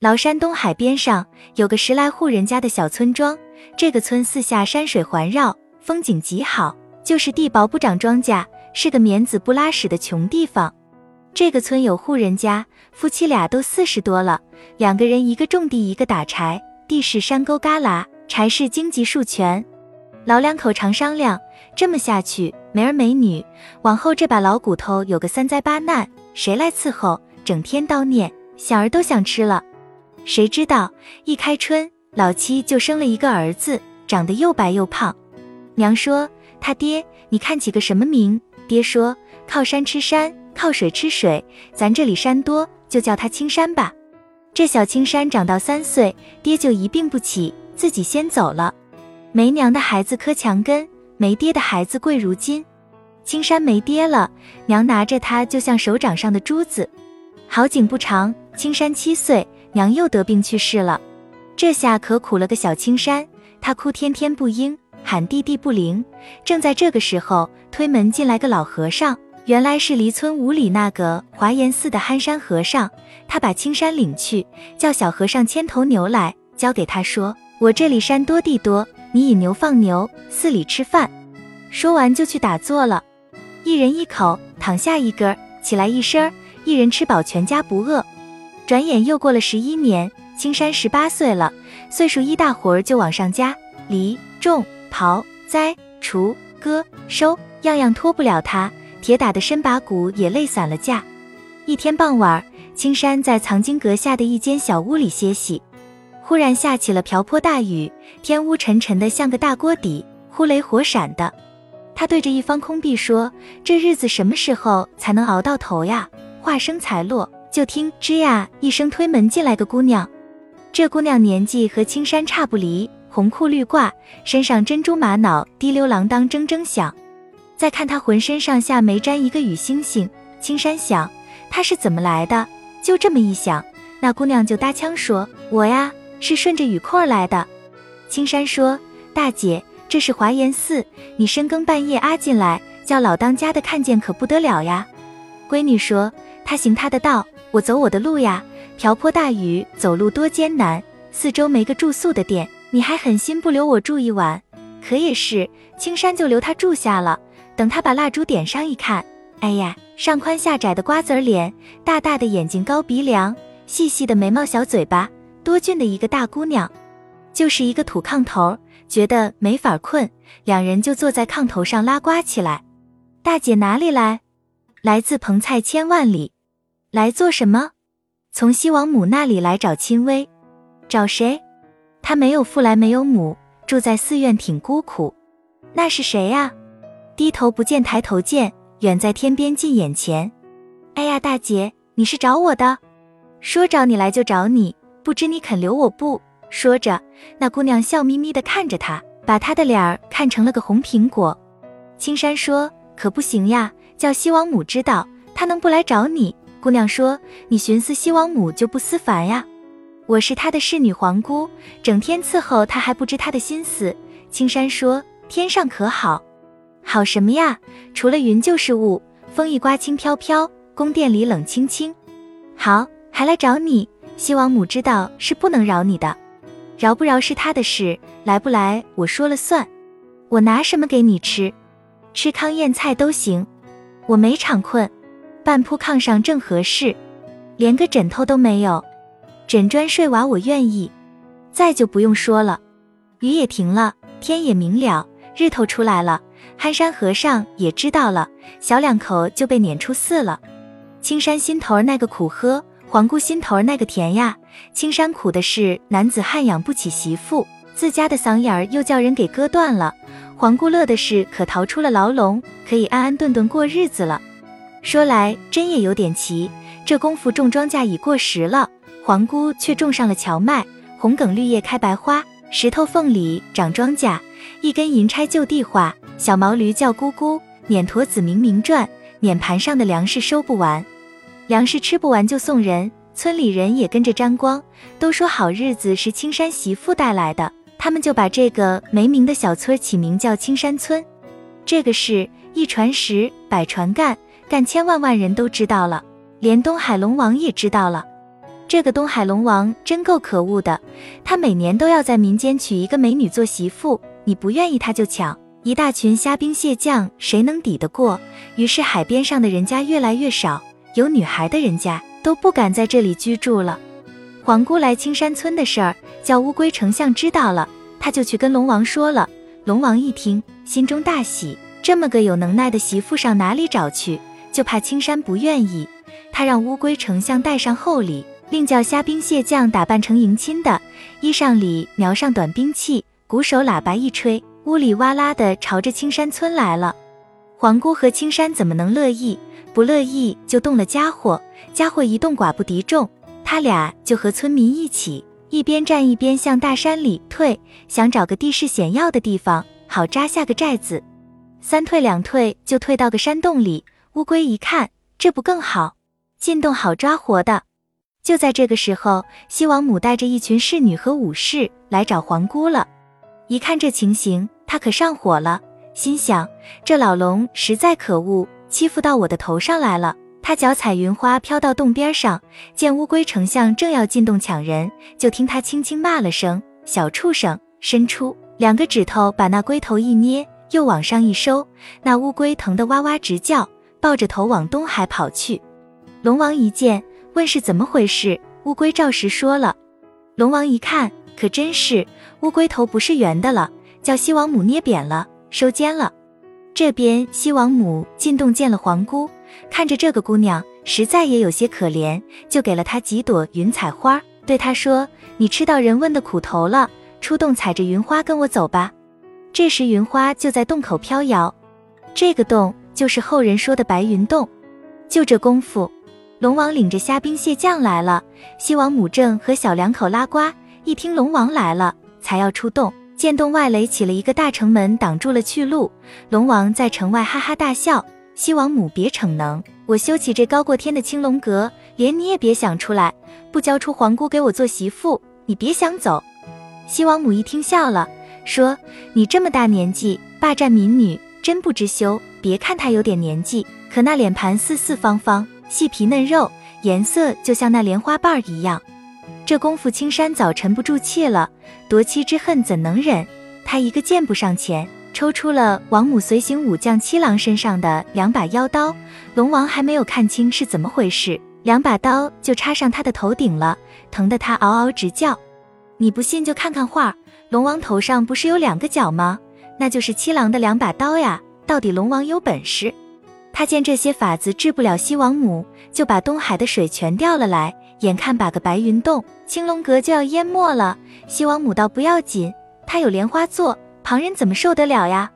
崂山东海边上有个十来户人家的小村庄，这个村四下山水环绕，风景极好，就是地薄不长庄稼，是个棉子不拉屎的穷地方。这个村有户人家，夫妻俩都四十多了，两个人一个种地，一个打柴，地是山沟旮旯，柴是荆棘树全。老两口常商量，这么下去没儿没女，往后这把老骨头有个三灾八难，谁来伺候？整天叨念，小儿都想吃了。谁知道一开春，老七就生了一个儿子，长得又白又胖。娘说：“他爹，你看起个什么名？”爹说：“靠山吃山，靠水吃水，咱这里山多，就叫他青山吧。”这小青山长到三岁，爹就一病不起，自己先走了。没娘的孩子磕墙根，没爹的孩子跪如金。青山没爹了，娘拿着他就像手掌上的珠子。好景不长，青山七岁。娘又得病去世了，这下可苦了个小青山，他哭天天不应，喊地地不灵。正在这个时候，推门进来个老和尚，原来是离村五里那个华严寺的憨山和尚。他把青山领去，叫小和尚牵头牛来，交给他说：“我这里山多地多，你引牛放牛，寺里吃饭。”说完就去打坐了，一人一口，躺下一根，起来一身，一人吃饱，全家不饿。转眼又过了十一年，青山十八岁了，岁数一大活儿就往上加，犁、种、刨、栽、锄、割、收，样样脱不了他，铁打的身把骨也累散了架。一天傍晚，青山在藏经阁下的一间小屋里歇息，忽然下起了瓢泼大雨，天乌沉沉的像个大锅底，忽雷火闪的。他对着一方空壁说：“这日子什么时候才能熬到头呀？”话声才落。就听吱呀一声，推门进来个姑娘。这姑娘年纪和青山差不离，红裤绿褂，身上珍珠玛瑙，滴溜啷当铮铮响。再看她浑身上下没沾一个雨星星。青山想，她是怎么来的？就这么一想，那姑娘就搭腔说：“我呀，是顺着雨扣来的。”青山说：“大姐，这是华严寺，你深更半夜啊进来，叫老当家的看见可不得了呀。”闺女说：“她行她的道。”我走我的路呀，瓢泼大雨，走路多艰难。四周没个住宿的店，你还狠心不留我住一晚？可也是，青山就留他住下了。等他把蜡烛点上一看，哎呀，上宽下窄的瓜子脸，大大的眼睛，高鼻梁，细细的眉毛，小嘴巴，多俊的一个大姑娘，就是一个土炕头，觉得没法困，两人就坐在炕头上拉呱起来。大姐哪里来？来自蓬菜千万里。来做什么？从西王母那里来找亲微，找谁？他没有父来没有母，住在寺院挺孤苦。那是谁呀？低头不见抬头见，远在天边近眼前。哎呀，大姐，你是找我的？说找你来就找你，不知你肯留我不？说着，那姑娘笑眯眯的看着他，把他的脸儿看成了个红苹果。青山说：“可不行呀，叫西王母知道，他能不来找你？”姑娘说：“你寻思西王母就不思凡呀？我是她的侍女皇姑，整天伺候她还不知她的心思。”青山说：“天上可好？好什么呀？除了云就是雾，风一刮轻飘飘，宫殿里冷清清。好，还来找你。西王母知道是不能饶你的，饶不饶是他的事，来不来我说了算。我拿什么给你吃？吃糠咽菜都行。我没场困。”半铺炕上正合适，连个枕头都没有，枕砖睡娃我愿意。再就不用说了，雨也停了，天也明了，日头出来了。憨山和尚也知道了，小两口就被撵出寺了。青山心头那个苦喝，黄姑心头那个甜呀。青山苦的是男子汉养不起媳妇，自家的嗓眼儿又叫人给割断了。黄姑乐的是可逃出了牢笼，可以安安顿顿过日子了。说来真也有点奇，这功夫种庄稼已过时了，皇姑却种上了荞麦，红梗绿叶开白花，石头缝里长庄稼，一根银钗就地画，小毛驴叫咕咕，碾驼子明明转，碾盘上的粮食收不完，粮食吃不完就送人，村里人也跟着沾光，都说好日子是青山媳妇带来的，他们就把这个没名的小村起名叫青山村。这个事一传十，百传干。干千万万人都知道了，连东海龙王也知道了。这个东海龙王真够可恶的，他每年都要在民间娶一个美女做媳妇，你不愿意他就抢。一大群虾兵蟹将，谁能抵得过？于是海边上的人家越来越少，有女孩的人家都不敢在这里居住了。皇姑来青山村的事儿，叫乌龟丞相知道了，他就去跟龙王说了。龙王一听，心中大喜，这么个有能耐的媳妇上哪里找去？就怕青山不愿意，他让乌龟丞相带上厚礼，另叫虾兵蟹将打扮成迎亲的，衣裳里瞄上短兵器，鼓手喇叭一吹，呜里哇啦的朝着青山村来了。皇姑和青山怎么能乐意？不乐意就动了家伙，家伙一动寡不敌众。他俩就和村民一起，一边战一边向大山里退，想找个地势险要的地方，好扎下个寨子。三退两退，就退到个山洞里。乌龟一看，这不更好，进洞好抓活的。就在这个时候，西王母带着一群侍女和武士来找皇姑了。一看这情形，他可上火了，心想这老龙实在可恶，欺负到我的头上来了。他脚踩云花飘到洞边上，见乌龟丞相正要进洞抢人，就听他轻轻骂了声“小畜生”，伸出两个指头把那龟头一捏，又往上一收，那乌龟疼得哇哇直叫，抱着头往东海跑去。龙王一见，问是怎么回事，乌龟照实说了。龙王一看，可真是乌龟头不是圆的了，叫西王母捏扁了，收尖了。这边西王母进洞见了皇姑。看着这个姑娘，实在也有些可怜，就给了她几朵云彩花，对她说：“你吃到人问的苦头了，出洞踩着云花跟我走吧。”这时云花就在洞口飘摇，这个洞就是后人说的白云洞。就这功夫，龙王领着虾兵蟹将来了。西王母正和小两口拉呱，一听龙王来了，才要出洞，见洞外垒起了一个大城门，挡住了去路。龙王在城外哈哈大笑。西王母别逞能，我修起这高过天的青龙阁，连你也别想出来，不交出皇姑给我做媳妇，你别想走。西王母一听笑了，说：“你这么大年纪霸占民女，真不知羞。别看他有点年纪，可那脸盘四四方方，细皮嫩肉，颜色就像那莲花瓣儿一样。这功夫青山早沉不住气了，夺妻之恨怎能忍？他一个箭步上前。”抽出了王母随行武将七郎身上的两把妖刀，龙王还没有看清是怎么回事，两把刀就插上他的头顶了，疼得他嗷嗷直叫。你不信就看看画，龙王头上不是有两个角吗？那就是七郎的两把刀呀。到底龙王有本事，他见这些法子治不了西王母，就把东海的水全调了来，眼看把个白云洞、青龙阁就要淹没了。西王母倒不要紧，他有莲花座。旁人怎么受得了呀？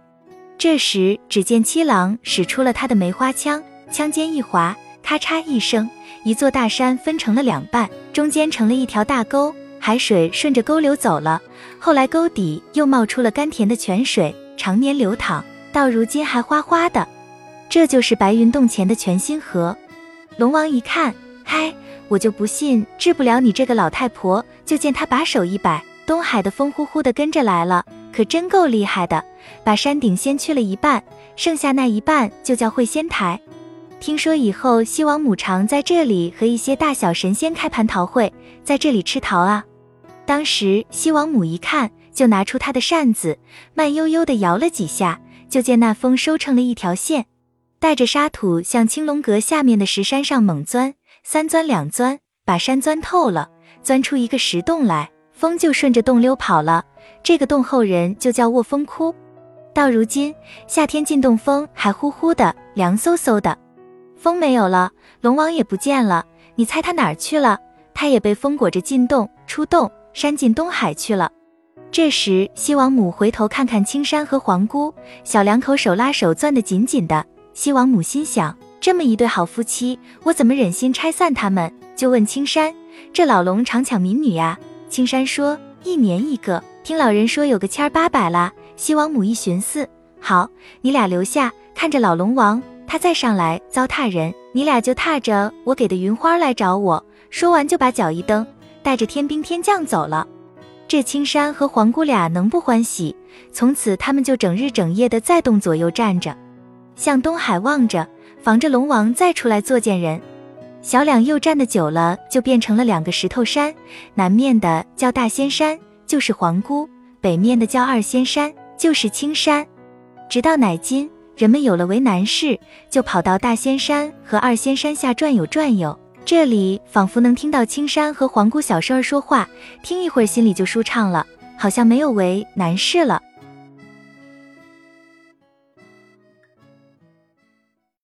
这时，只见七郎使出了他的梅花枪，枪尖一划，咔嚓一声，一座大山分成了两半，中间成了一条大沟，海水顺着沟流走了。后来沟底又冒出了甘甜的泉水，常年流淌，到如今还哗哗的。这就是白云洞前的泉心河。龙王一看，嗨，我就不信治不了你这个老太婆。就见他把手一摆，东海的风呼呼的跟着来了。可真够厉害的，把山顶先去了一半，剩下那一半就叫会仙台。听说以后西王母常在这里和一些大小神仙开蟠桃会，在这里吃桃啊。当时西王母一看，就拿出她的扇子，慢悠悠地摇了几下，就见那风收成了一条线，带着沙土向青龙阁下面的石山上猛钻，三钻两钻，把山钻透了，钻出一个石洞来，风就顺着洞溜跑了。这个洞后人就叫卧风窟，到如今夏天进洞风还呼呼的凉飕飕的，风没有了，龙王也不见了，你猜他哪儿去了？他也被风裹着进洞出洞，山进东海去了。这时西王母回头看看青山和皇姑，小两口手拉手攥得紧紧的。西王母心想：这么一对好夫妻，我怎么忍心拆散他们？就问青山：这老龙常抢民女呀？青山说：一年一个。听老人说有个千儿八百啦，西王母一寻思，好，你俩留下看着老龙王，他再上来糟蹋人，你俩就踏着我给的云花来找我。说完就把脚一蹬，带着天兵天将走了。这青山和黄姑俩能不欢喜？从此他们就整日整夜的在洞左右站着，向东海望着，防着龙王再出来作践人。小两又站的久了，就变成了两个石头山，南面的叫大仙山，就是皇姑；北面的叫二仙山，就是青山。直到乃今，人们有了为难事，就跑到大仙山和二仙山下转悠转悠，这里仿佛能听到青山和皇姑小声儿说话，听一会儿心里就舒畅了，好像没有为难事了。